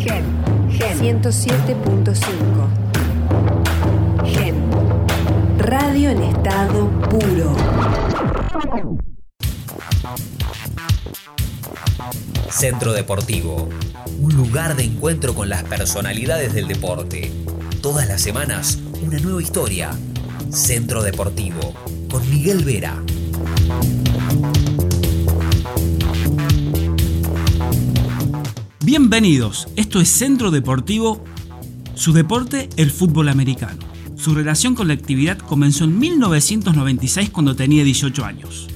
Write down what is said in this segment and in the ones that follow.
Gen, Gen 107.5. Gen. Radio en estado puro. Centro Deportivo, un lugar de encuentro con las personalidades del deporte. Todas las semanas, una nueva historia. Centro Deportivo, con Miguel Vera. Bienvenidos, esto es Centro Deportivo, su deporte el fútbol americano. Su relación con la actividad comenzó en 1996 cuando tenía 18 años.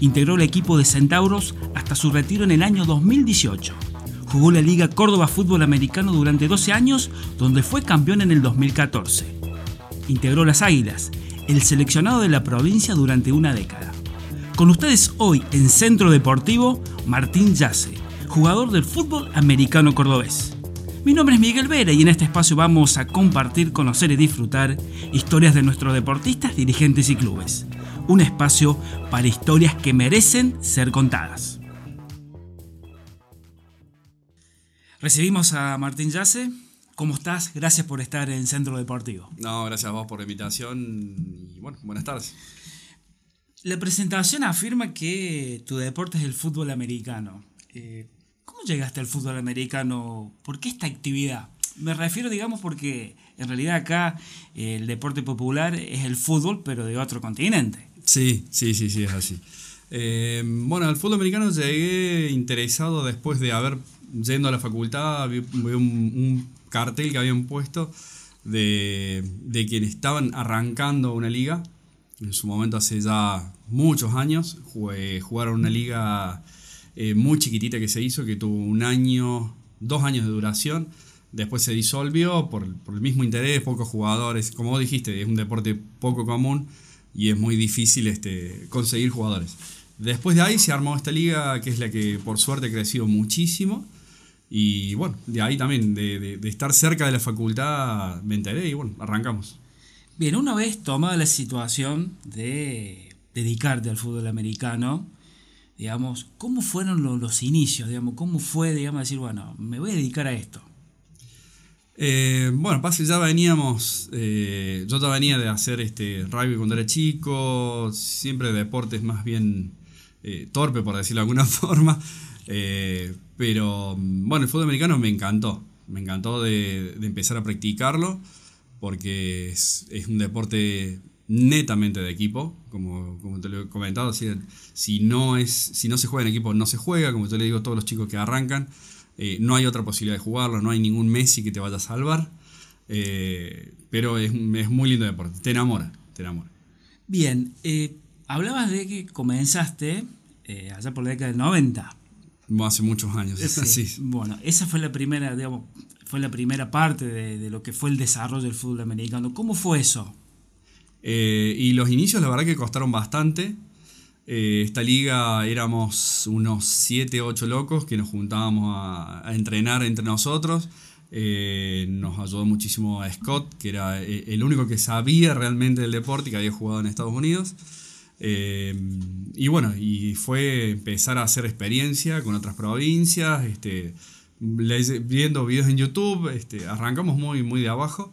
Integró el equipo de Centauros hasta su retiro en el año 2018. Jugó la Liga Córdoba Fútbol Americano durante 12 años, donde fue campeón en el 2014. Integró las Águilas, el seleccionado de la provincia durante una década. Con ustedes hoy en Centro Deportivo, Martín Yace, jugador del fútbol americano cordobés. Mi nombre es Miguel Vera y en este espacio vamos a compartir, conocer y disfrutar historias de nuestros deportistas, dirigentes y clubes. Un espacio para historias que merecen ser contadas. Recibimos a Martín Yace. ¿Cómo estás? Gracias por estar en Centro Deportivo. No, gracias a vos por la invitación y bueno, buenas tardes. La presentación afirma que tu deporte es el fútbol americano. Eh, ¿Cómo llegaste al fútbol americano? ¿Por qué esta actividad? Me refiero, digamos, porque en realidad acá eh, el deporte popular es el fútbol, pero de otro continente. Sí, sí, sí, sí, es así. Eh, bueno, al fútbol americano llegué interesado después de haber, yendo a la facultad, vi, un cartel que habían puesto de, de quienes estaban arrancando una liga. En su momento, hace ya muchos años, jugué, jugaron una liga eh, muy chiquitita que se hizo, que tuvo un año, dos años de duración. Después se disolvió por, por el mismo interés, pocos jugadores. Como dijiste, es un deporte poco común y es muy difícil este, conseguir jugadores. Después de ahí se armó esta liga que es la que por suerte ha crecido muchísimo. Y bueno, de ahí también, de, de, de estar cerca de la facultad, me enteré y bueno, arrancamos. Bien, una vez tomada la situación de dedicarte al fútbol americano, digamos, ¿cómo fueron los, los inicios? Digamos, ¿Cómo fue, digamos, decir, bueno, me voy a dedicar a esto? Eh, bueno, pasa ya veníamos, eh, yo ya venía de hacer este rugby cuando era chico, siempre deportes más bien eh, torpe, por decirlo de alguna forma, eh, pero bueno, el fútbol americano me encantó, me encantó de, de empezar a practicarlo, porque es, un deporte netamente de equipo, como, como te lo he comentado, si, si, no es, si no se juega en equipo no se juega, como yo le digo a todos los chicos que arrancan, eh, no hay otra posibilidad de jugarlo, no hay ningún Messi que te vaya a salvar. Eh, pero es, es, muy lindo deporte, te enamora, te enamora. Bien, eh, hablabas de que comenzaste allá por la década del 90. Hace muchos años. Sí. sí. Bueno, esa fue la primera, digamos, fue la primera parte de, de, lo que fue el desarrollo del fútbol americano. ¿Cómo fue eso? Eh, y los inicios la verdad que costaron bastante. Eh, esta liga éramos unos 7, 8 locos que nos juntábamos a, a entrenar entre nosotros. Eh, nos ayudó muchísimo a Scott, que era eh, el único que sabía realmente del deporte y que había jugado en Estados Unidos. Eh, y bueno, y fue empezar a hacer experiencia con otras provincias, este, viendo videos en YouTube, este, arrancamos muy, muy de abajo,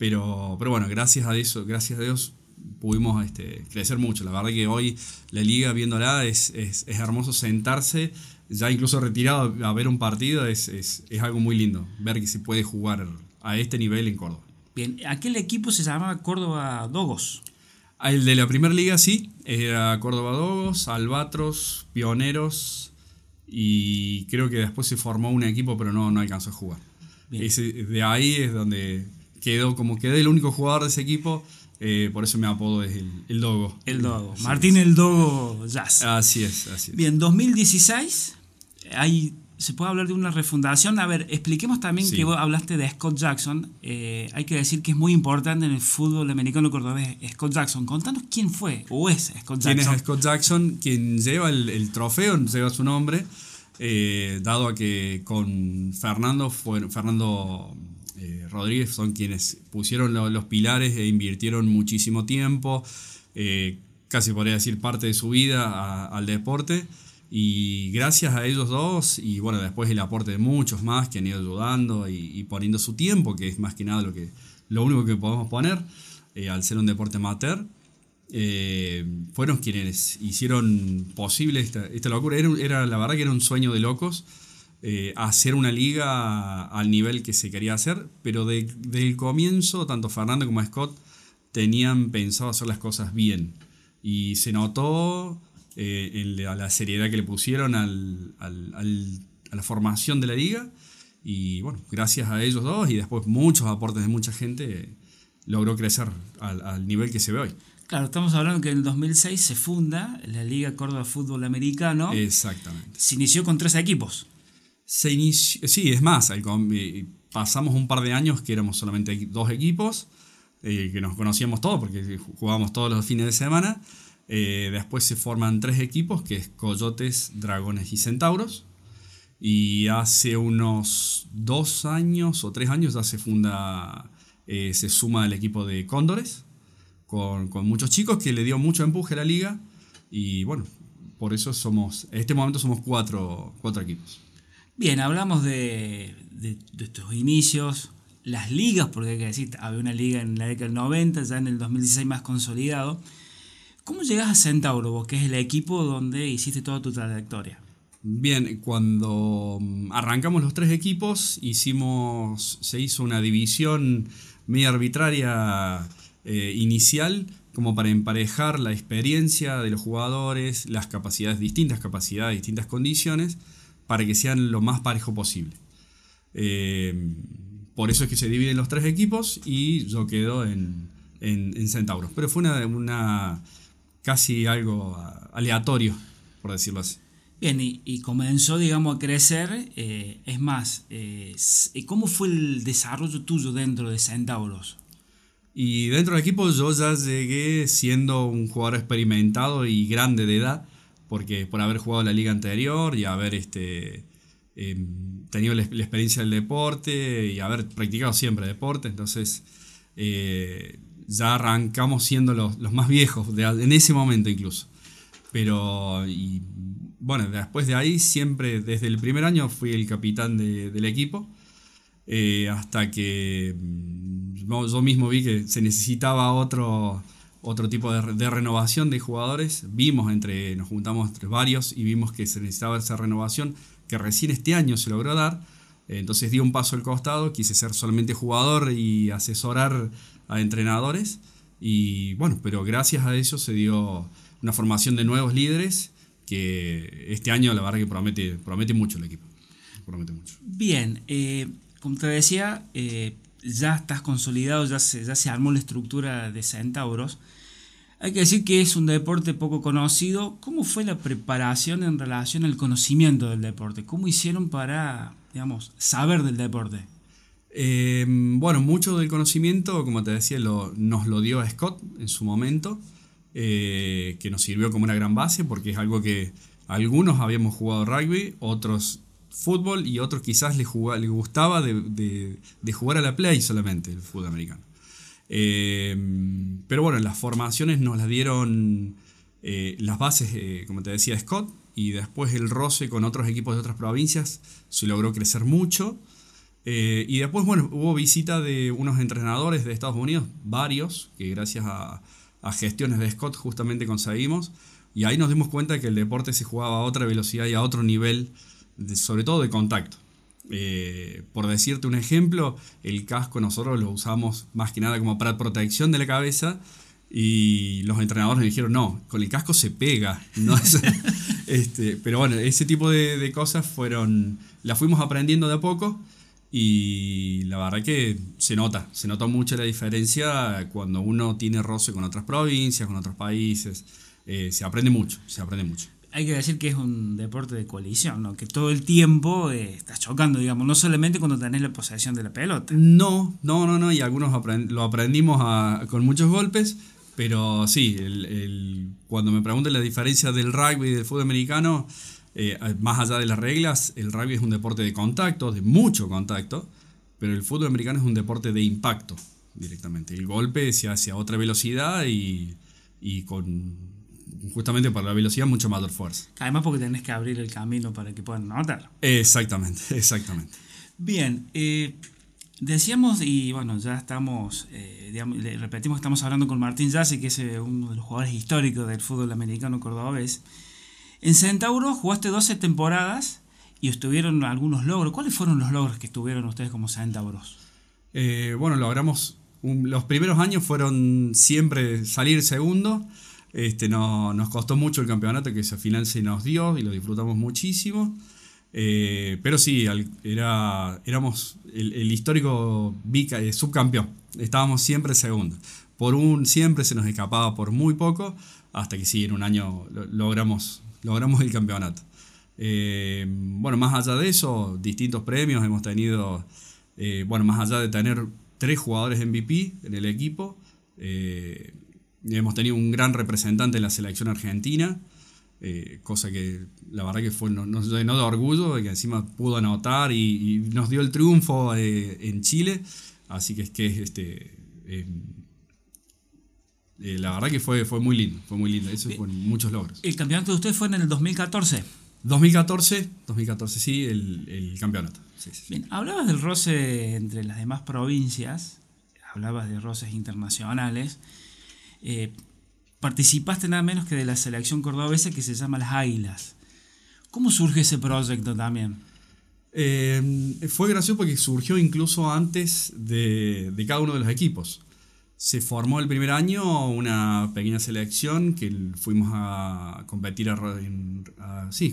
pero, pero bueno, gracias a eso, gracias a Dios pudimos este, crecer mucho. La verdad que hoy la liga viéndola es, es, es hermoso sentarse, ya incluso retirado a ver un partido, es, es, es, algo muy lindo, ver que se puede jugar a este nivel en Córdoba. Bien, aquel equipo se llamaba Córdoba Dogos. El de la primera liga sí, era Córdoba Dogos, Albatros, Pioneros y creo que después se formó un equipo pero no, no alcanzó a jugar. Ese, de ahí es donde quedó, como quedé el único jugador de ese equipo, eh, por eso mi apodo es el, el Dogo. El Dogo. Sí, Martín el Dogo Jazz. Así es, así es. Bien, 2016, hay, se puede hablar de una refundación. A ver, expliquemos también sí. que vos hablaste de Scott Jackson. Eh, hay que decir que es muy importante en el fútbol americano cordobés Scott Jackson. Contanos quién fue o es Scott Jackson. ¿Quién es Scott Jackson? Quien lleva el, el trofeo, lleva su nombre, eh, dado a que con Fernando, fue, Fernando Rodríguez son quienes pusieron lo, los pilares e invirtieron muchísimo tiempo, eh, casi podría decir parte de su vida al deporte. Y gracias a ellos dos, y bueno, después el aporte de muchos más que han ido ayudando y, poniendo su tiempo, que es más que nada lo, que, lo único que podemos poner, eh, al ser un deporte amateur, eh, fueron quienes hicieron posible esta, esta locura. Era, era, la verdad que era un sueño de locos eh, hacer una liga al nivel que se quería hacer, pero desde el comienzo, tanto Fernando como Scott tenían pensado hacer las cosas bien. Y se notó eh, en la, la, seriedad que le pusieron al, al, a la formación de la liga. Y bueno, gracias a ellos dos y después muchos aportes de mucha gente, logró crecer al, al nivel que se ve hoy. Claro, estamos hablando que en el 2006 se funda la Liga Córdoba Fútbol Americano. Exactamente. Se inició con tres equipos. Se inició, sí, es más, eh, pasamos un par de años que éramos solamente dos equipos, eh, que nos conocíamos todos porque jugábamos todos los fines de semana. Eh, después se forman tres equipos, que es Coyotes, Dragones y Centauros. Y hace unos dos años o tres años ya se funda, se suma el equipo de Cóndores con, muchos chicos que le dio mucho empuje a la liga y bueno, por eso somos, en este momento somos cuatro, cuatro equipos. Bien, hablamos de, de, estos inicios, las ligas, porque hay que decir, había una liga en la década del 90, ya en el 2016 más consolidado. ¿Cómo llegas a Centauro, vos, que es el equipo donde hiciste toda tu trayectoria? Bien, cuando mm, arrancamos los tres equipos, hicimos, se hizo una división media arbitraria eh, inicial como para emparejar la experiencia de los jugadores, las capacidades, distintas capacidades, distintas condiciones, para que sean lo más parejo posible. Eh, por eso es que se dividen los tres equipos y yo quedo en, en, Centauros. Pero fue una, una, casi algo aleatorio, por decirlo así. Bien, y, comenzó, digamos, a crecer. Eh, es más, ¿cómo fue el desarrollo tuyo dentro de Centauros? Y dentro del equipo yo ya llegué siendo un jugador experimentado y grande de edad, porque por haber jugado la liga anterior y haber este, em, tenido la, experiencia del deporte y haber practicado siempre deporte, entonces eh, ya arrancamos siendo los, más viejos, en ese momento incluso. Pero, bueno, después de ahí siempre, desde el primer año fui el capitán del equipo, eh, hasta que yo mismo vi que se necesitaba otro, otro tipo de, renovación de jugadores. Vimos entre, nos juntamos entre varios y vimos que se necesitaba esa renovación que recién este año se logró dar. Entonces di un paso al costado, quise ser solamente jugador y asesorar a entrenadores. Y bueno, pero gracias a eso se dio una formación de nuevos líderes que este año la verdad que promete, promete mucho el equipo. Promete mucho. Bien, eh, como te decía, eh, ya estás consolidado, ya se, ya se armó la estructura de Centauros. Hay que decir que es un deporte poco conocido. ¿Cómo fue la preparación en relación al conocimiento del deporte? ¿Cómo hicieron para, digamos, saber del deporte? Eh, bueno, mucho del conocimiento, como te decía, lo, nos lo dio Scott en su momento, eh, que nos sirvió como una gran base, porque es algo que algunos habíamos jugado rugby, otros fútbol y otros quizás le, le gustaba de, jugar a la play solamente, el fútbol americano. Eh, pero bueno, las formaciones nos las dieron eh, las bases, eh, como te decía Scott, y después el roce con otros equipos de otras provincias se logró crecer mucho. y después, bueno, hubo visita de unos entrenadores de Estados Unidos, varios, que gracias a, a gestiones de Scott justamente conseguimos. Y ahí nos dimos cuenta que el deporte se jugaba a otra velocidad y a otro nivel sobre todo de contacto. Eh, por decirte un ejemplo, el casco nosotros lo usamos más que nada como para protección de la cabeza y los entrenadores me dijeron, no, con el casco se pega. No este, pero bueno, ese tipo de, cosas fueron, las fuimos aprendiendo de a poco y la verdad que se nota, se nota mucho la diferencia cuando uno tiene roce con otras provincias, con otros países. Eh, se aprende mucho, se aprende mucho hay que decir que es un deporte de colisión, ¿no? que todo el tiempo eh, estás chocando, digamos, no solamente cuando tenés la posesión de la pelota. No, no, no, no, y algunos lo aprendimos con muchos golpes, pero sí, cuando me preguntan la diferencia del rugby y del fútbol americano, eh, más allá de las reglas, el rugby es un deporte de contacto, de mucho contacto, pero el fútbol americano es un deporte de impacto directamente. El golpe se hace a otra velocidad y, y con justamente para la velocidad mucho mayor fuerza. Además porque tenés que abrir el camino para que puedan anotar. Exactamente, exactamente. Bien, eh, decíamos, y bueno, ya estamos, eh, digamos, le repetimos que estamos hablando con Martín Yassi, que es eh, uno de los jugadores históricos del fútbol americano cordobés. En Centauro jugaste 12 temporadas y estuvieron algunos logros. ¿Cuáles fueron los logros que tuvieron ustedes como Centauros? Bueno, logramos. un- los primeros años fueron siempre salir segundo. Este, no, nos costó mucho el campeonato que esa final se nos dio y lo disfrutamos muchísimo. Eh, pero sí, era, éramos el, histórico eh, subcampeón. Estábamos siempre segundo. Por un siempre se nos escapaba por muy poco, hasta que sí, en un año lo- logramos, logramos el campeonato. Eh, bueno, más allá de eso, distintos premios hemos tenido. bueno, más allá de tener tres jugadores MVP en el equipo, hemos tenido un gran representante en la selección argentina, eh, cosa que la verdad que fue, nos, nos llenó de orgullo que encima pudo anotar y, y nos dio el triunfo eh, en Chile. Así que es que este, eh, eh, la verdad que fue, fue muy lindo, fue muy lindo. Eso fue muchos logros. El campeonato de ustedes fue en el 2014. 2014, 2014 sí, el, el campeonato. Sí, sí, sí. Bien, hablabas del roce entre las demás provincias, hablabas de roces internacionales. Eh, participaste nada menos que de la selección cordobesa que se llama Las Águilas. ¿Cómo surge ese proyecto también? Eh, fue gracioso porque surgió incluso antes de, de cada uno de los equipos. Se formó el primer año una pequeña selección que fuimos a competir a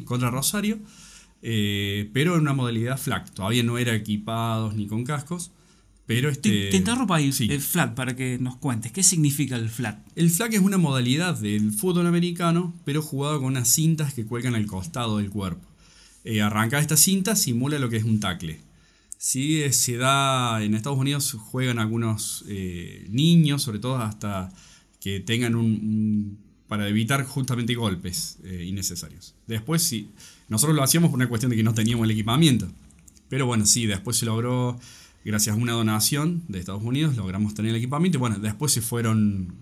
contra Rosario, eh, pero en una modalidad flag. Todavía no era equipados ni con cascos, pero Te, este, te interrumpo ahí, sí. el flat, para que nos cuentes. ¿Qué significa el flat? El flag es una modalidad del fútbol americano, pero jugado con unas cintas que cuelgan al costado del cuerpo. Eh, arrancar esta cinta simula lo que es un tackle. Sí, eh, se da en Estados Unidos juegan algunos eh, niños, sobre todo hasta que tengan un, un- para evitar justamente golpes eh, innecesarios. Después sí, nosotros lo hacíamos por una cuestión de que no teníamos el equipamiento. Pero bueno, sí, después se logró, gracias a una donación de Estados Unidos, logramos tener el equipamiento. Y bueno, después se fueron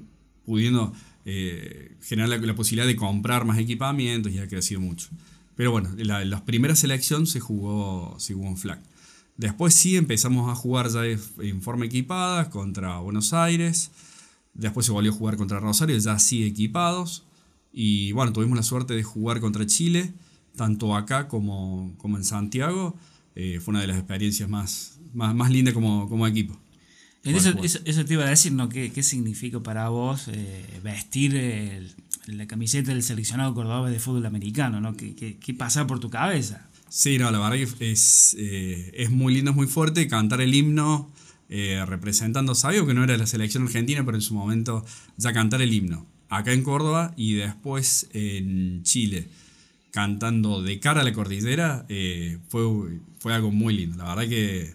pudiendo eh, generar la, posibilidad de comprar más equipamientos y ha crecido mucho. Pero bueno, la, la primera selección se jugó, se en flag. Después sí empezamos a jugar ya en forma equipada contra Buenos Aires. Después se volvió a jugar contra Rosario, ya así equipados. Y bueno, tuvimos la suerte de jugar contra Chile, tanto acá como, como en Santiago. Eh, fue una de las experiencias más, más, más lindas como, como equipo. Eso, eso, eso te iba a decir, ¿no? ¿Qué, qué significa para vos eh, vestir el- la camiseta del seleccionado cordobés de fútbol americano? ¿no? ¿Qué, qué, qué pasa por tu cabeza? Sí, no, la verdad que es, eh, es muy lindo, es muy fuerte cantar el himno eh, representando, sabía que no era la selección argentina, pero en su momento ya cantar el himno acá en Córdoba y después en Chile cantando de cara a la cordillera eh, fue, fue algo muy lindo. La verdad que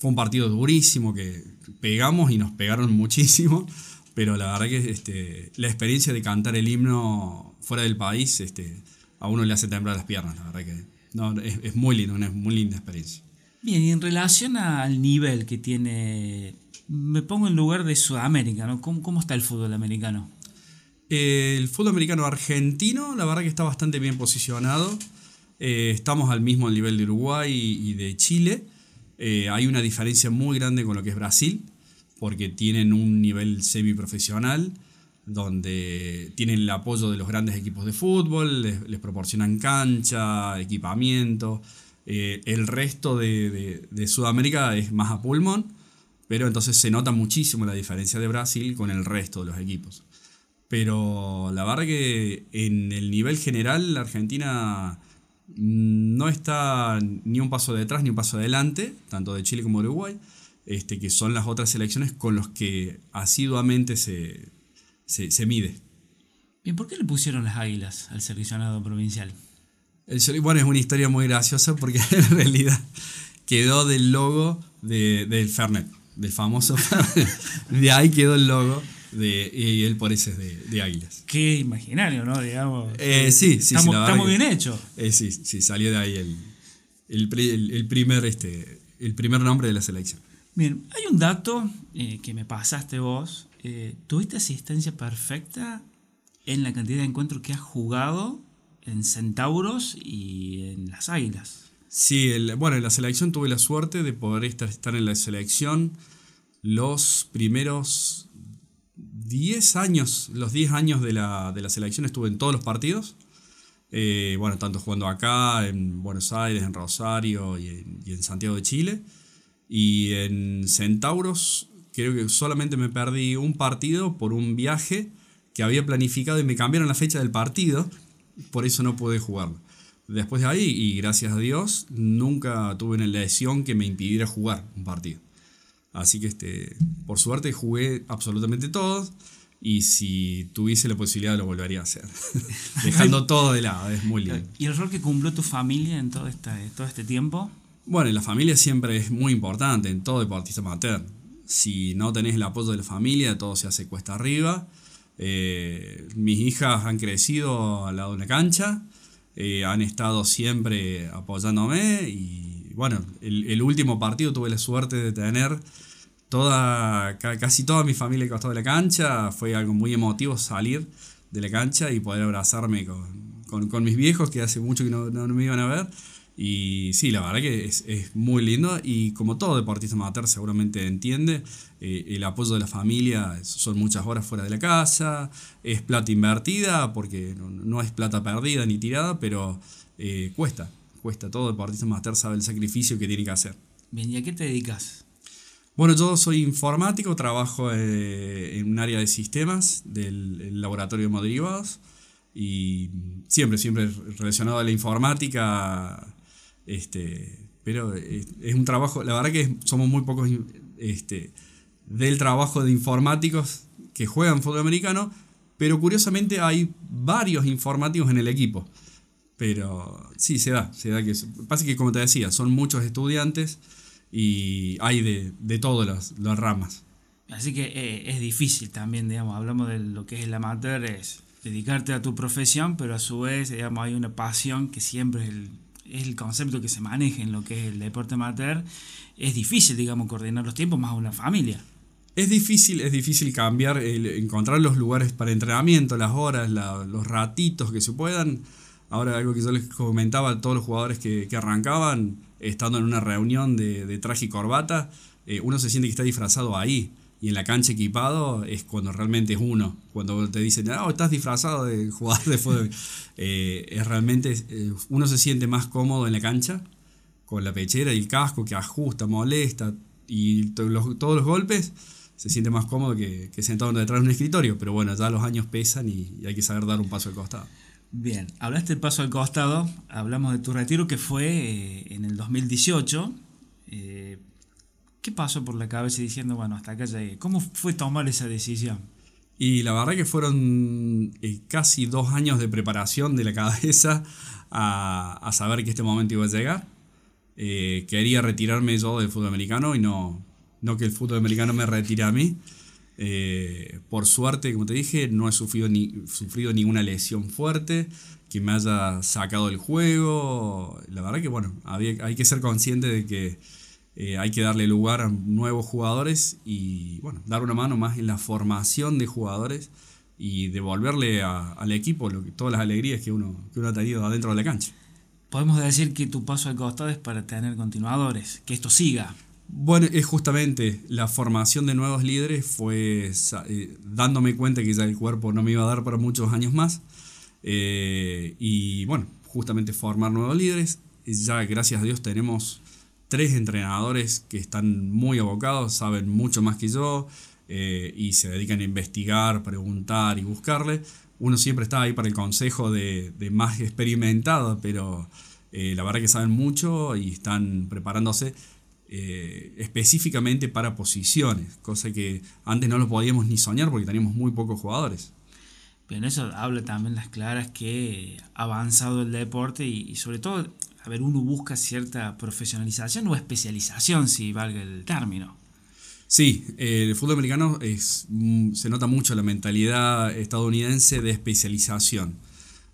fue un partido durísimo que pegamos y nos pegaron muchísimo, pero la verdad que este, la experiencia de cantar el himno fuera del país este, a uno le hace temblar las piernas, la verdad que no, es, es muy lindo, una muy linda experiencia. Bien, y en relación al nivel que tiene, me pongo en lugar de Sudamérica, ¿no? ¿Cómo, cómo está el fútbol americano? Eh, el fútbol americano argentino, la verdad que está bastante bien posicionado. Eh, estamos al mismo nivel de Uruguay y, y de Chile. Eh, hay una diferencia muy grande con lo que es Brasil, porque tienen un nivel semiprofesional, donde tienen el apoyo de los grandes equipos de fútbol, les, proporcionan cancha, equipamiento. Eh, el resto de, de- Sudamérica es más a pulmón, pero entonces se nota muchísimo la diferencia de Brasil con el resto de los equipos. Pero la verdad que en el nivel general la Argentina no está ni un paso detrás ni un paso adelante, tanto de Chile como de Uruguay, este, que son las otras selecciones con los que asiduamente se, se, se mide. Bien, ¿por qué le pusieron las águilas al seleccionado provincial? El bueno, es una historia muy graciosa porque en realidad quedó del logo de, del Fernet, del famoso Fernet. De ahí quedó el logo de, y ese es de, de Águilas. Qué imaginario, ¿no? Digamos. Eh, sí, sí, sí, Estamos, verdad está muy bien hecho. Eh, sí, sí, salió de ahí el, el- el primer, este, el primer nombre de la selección. Bien, hay un dato eh, que me pasaste vos. Eh, ¿Tuviste asistencia perfecta en la cantidad de encuentros que has jugado en Centauros y en las Águilas. Sí, bueno, en la selección tuve la suerte de poder estar, estar en la selección los primeros 10 años, los 10 años de la, de la selección estuve en todos los partidos. Eh, bueno, tanto jugando acá, en Buenos Aires, en Rosario y en, Santiago de Chile. Y en Centauros creo que solamente me perdí un partido por un viaje que había planificado y me cambiaron la fecha del partido, por eso no pude jugarlo. Después de ahí, y gracias a Dios, nunca tuve una lesión que me impidiera jugar un partido. Así que este, por suerte jugué absolutamente todos. Y si tuviese la posibilidad lo volvería a hacer. Dejando todo de lado, es muy lindo. ¿Y el rol que cumplió tu familia en todo, todo este tiempo? Bueno, la familia siempre es muy importante en todo deportista amateur. Si no tenés el apoyo de la familia, todo se hace cuesta arriba. Eh, mis hijas han crecido al lado de una cancha, eh, han estado siempre apoyándome y bueno, el, último partido tuve la suerte de tener toda, casi toda mi familia que costó de la cancha. Fue algo muy emotivo salir de la cancha y poder abrazarme con, mis viejos que hace mucho que no, me iban a ver. Y sí, la verdad que es, muy lindo y como todo deportista amateur seguramente entiende, eh, el apoyo de la familia son muchas horas fuera de la casa, es plata invertida porque no, es plata perdida ni tirada, pero eh, cuesta, cuesta. Todo deportista amateur sabe el sacrificio que tiene que hacer. Bien, ¿y a qué te dedicas? Bueno, yo soy informático, trabajo eh, en un área de sistemas del laboratorio de moderivados y siempre, siempre relacionado a la informática, este, pero es, un trabajo, la verdad que somos muy pocos este, del trabajo de informáticos que juegan fútbol americano, pero curiosamente hay varios informáticos en el equipo. Pero sí, se da, se da que... Pasa que como te decía, son muchos estudiantes y hay de, de todas las, ramas. Así que eh, es difícil también, digamos, hablamos de lo que es el amateur, es dedicarte a tu profesión, pero a su vez, digamos, hay una pasión que siempre es el, es el concepto que se maneja en lo que es el deporte amateur. Es difícil, digamos, coordinar los tiempos más una familia. Es difícil, es difícil cambiar, encontrar los lugares para entrenamiento, las horas, los ratitos que se puedan. Ahora algo que yo les comentaba a todos los jugadores que, que arrancaban, estando en una reunión de, traje y corbata, eh, uno se siente que está disfrazado ahí. Y en la cancha equipado es cuando realmente es uno. Cuando te dicen, oh, estás disfrazado de jugador de fútbol. Eh, es realmente, eh, uno se siente más cómodo en la cancha, con la pechera y el casco que ajusta, molesta, y todos los golpes, se siente más cómodo que, sentado detrás de un escritorio. Pero bueno, ya los años pesan y, y hay que saber dar un paso al costado. Bien, hablaste del paso al costado, hablamos de tu retiro que fue eh, en el 2018. Eh, ¿Qué pasó por la cabeza diciendo, bueno, hasta acá llegué? ¿Cómo fue tomar esa decisión? Y la verdad que fueron eh, casi dos años de preparación de la cabeza a, saber que este momento iba a llegar. quería retirarme yo del fútbol americano y no, no que el fútbol americano me retire a mí. Eh, por suerte, como te dije, no he sufrido, ni, sufrido ninguna lesión fuerte que me haya sacado del juego. La verdad que, bueno, hay que ser consciente de que eh, hay que darle lugar a nuevos jugadores y, bueno, dar una mano más en la formación de jugadores y devolverle al equipo todas las alegrías que uno, que uno ha tenido adentro de la cancha. Podemos decir que tu paso al costado es para tener continuadores, que esto siga. Bueno, es justamente la formación de nuevos líderes fue eh, dándome cuenta que ya el cuerpo no me iba a dar para muchos años más. Eh, y bueno, justamente formar nuevos líderes. Ya gracias a Dios tenemos tres entrenadores que están muy abocados, saben mucho más que yo eh, y se dedican a investigar, preguntar y buscarle. Uno siempre está ahí para el consejo de, de más experimentado, pero la verdad que saben mucho y están preparándose eh, específicamente para posiciones, cosa que antes no lo podíamos ni soñar porque teníamos muy pocos jugadores. Pero eso habla también las claras que ha avanzado el deporte y, sobre todo, a ver, uno busca cierta profesionalización o especialización, si valga el término. Sí, el fútbol americano es, mm, se nota mucho la mentalidad estadounidense de especialización.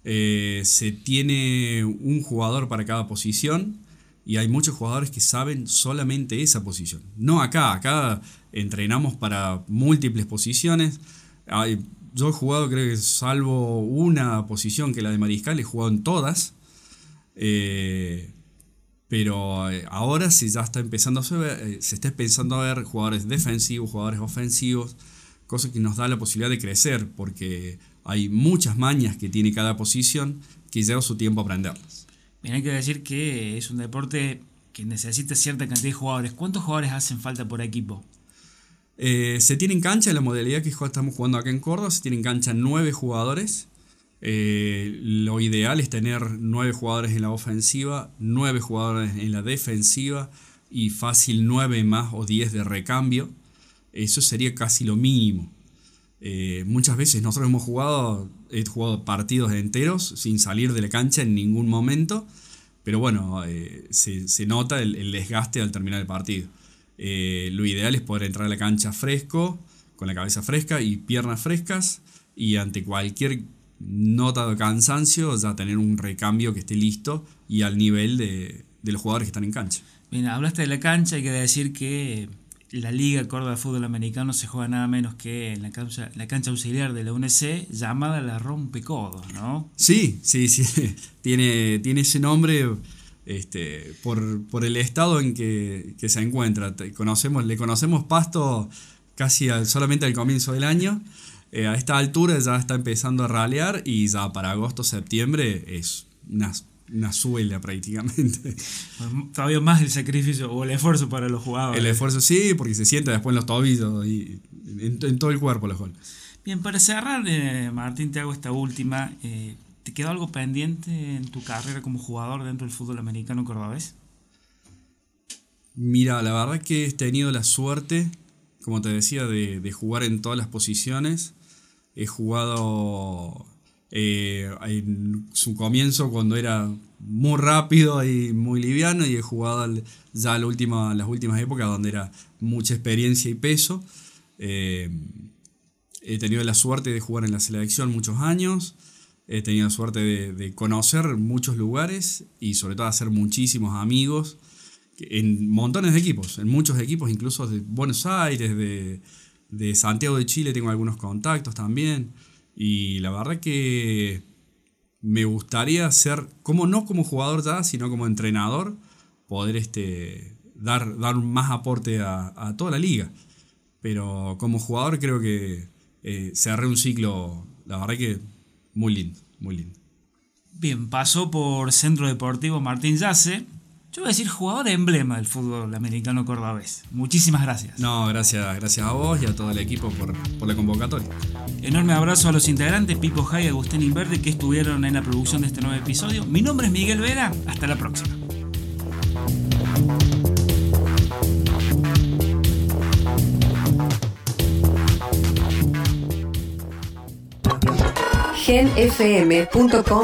Eh, se tiene un jugador para cada posición y hay muchos jugadores que saben solamente esa posición. No acá, acá entrenamos para múltiples posiciones. yo he jugado, creo que salvo una posición que la de mariscal, he jugado en todas. Eh, pero eh, ahora sí ya está empezando a se está empezando a ver jugadores defensivos, jugadores ofensivos, cosa que nos da la posibilidad de crecer, porque hay muchas mañas que tiene cada posición que lleva su tiempo aprenderlas. Bien, hay que decir que es un deporte que necesita cierta cantidad de jugadores. ¿Cuántos jugadores hacen falta por equipo? Eh, se tiene en cancha, la modalidad que estamos jugando acá en Córdoba, se tiene en cancha nueve jugadores. Eh, lo ideal es tener nueve jugadores en la ofensiva, nueve jugadores en la defensiva y fácil nueve más o diez de recambio. Eso sería casi lo mínimo. Eh, muchas veces nosotros hemos jugado, he jugado partidos enteros sin salir de la cancha en ningún momento, pero bueno, se, nota el desgaste al terminar el partido. Eh, lo ideal es poder entrar a la cancha fresco, con la cabeza fresca y piernas frescas, y ante cualquier nota de cansancio ya tener un recambio que esté listo y al nivel de, los jugadores que están en cancha. Bien, hablaste de la cancha, hay que decir que la Liga Córdoba de Fútbol Americano se juega nada menos que en la cancha, la cancha auxiliar de la UNC llamada la Rompecodos, ¿no? Sí, sí, sí, tiene, tiene ese nombre este, por, el estado en que, se encuentra. conocemos, le conocemos Pasto casi solamente al comienzo del año. Eh, a esta altura ya está empezando a ralear y ya para agosto, septiembre es una, una suela prácticamente. Todavía más el sacrificio o el esfuerzo para los jugadores. El esfuerzo sí, porque se siente después en los tobillos y en, todo el cuerpo los goles. Bien, para cerrar, eh, Martín, te hago esta última. Eh, ¿Te quedó algo pendiente en tu carrera como jugador dentro del fútbol americano cordobés? Mira, la verdad que he tenido la suerte, como te decía, de, jugar en todas las posiciones. He jugado eh, en su comienzo cuando era muy rápido y muy liviano y he jugado ya la última, las últimas épocas donde era mucha experiencia y peso. Eh, he tenido la suerte de jugar en la selección muchos años. He tenido suerte de, conocer muchos lugares y sobre todo hacer muchísimos amigos en montones de equipos, en muchos equipos, incluso de Buenos Aires, de, Santiago de Chile tengo algunos contactos también. Y la verdad que me gustaría ser, como no como jugador ya, sino como entrenador, poder este, dar, dar más aporte a, toda la liga. Pero como jugador creo que eh, cerré un ciclo, la verdad que muy lindo, muy lindo. Bien, pasó por Centro Deportivo Martín Yace. Yo voy a decir jugador de emblema del fútbol americano cordobés. Muchísimas gracias. No, gracias, gracias a vos y a todo el equipo por, por la convocatoria. Enorme abrazo a los integrantes Pipo Jai y Agustín Inverde que estuvieron en la producción de este nuevo episodio. Mi nombre es Miguel Vera. Hasta la próxima. genfm.com.ar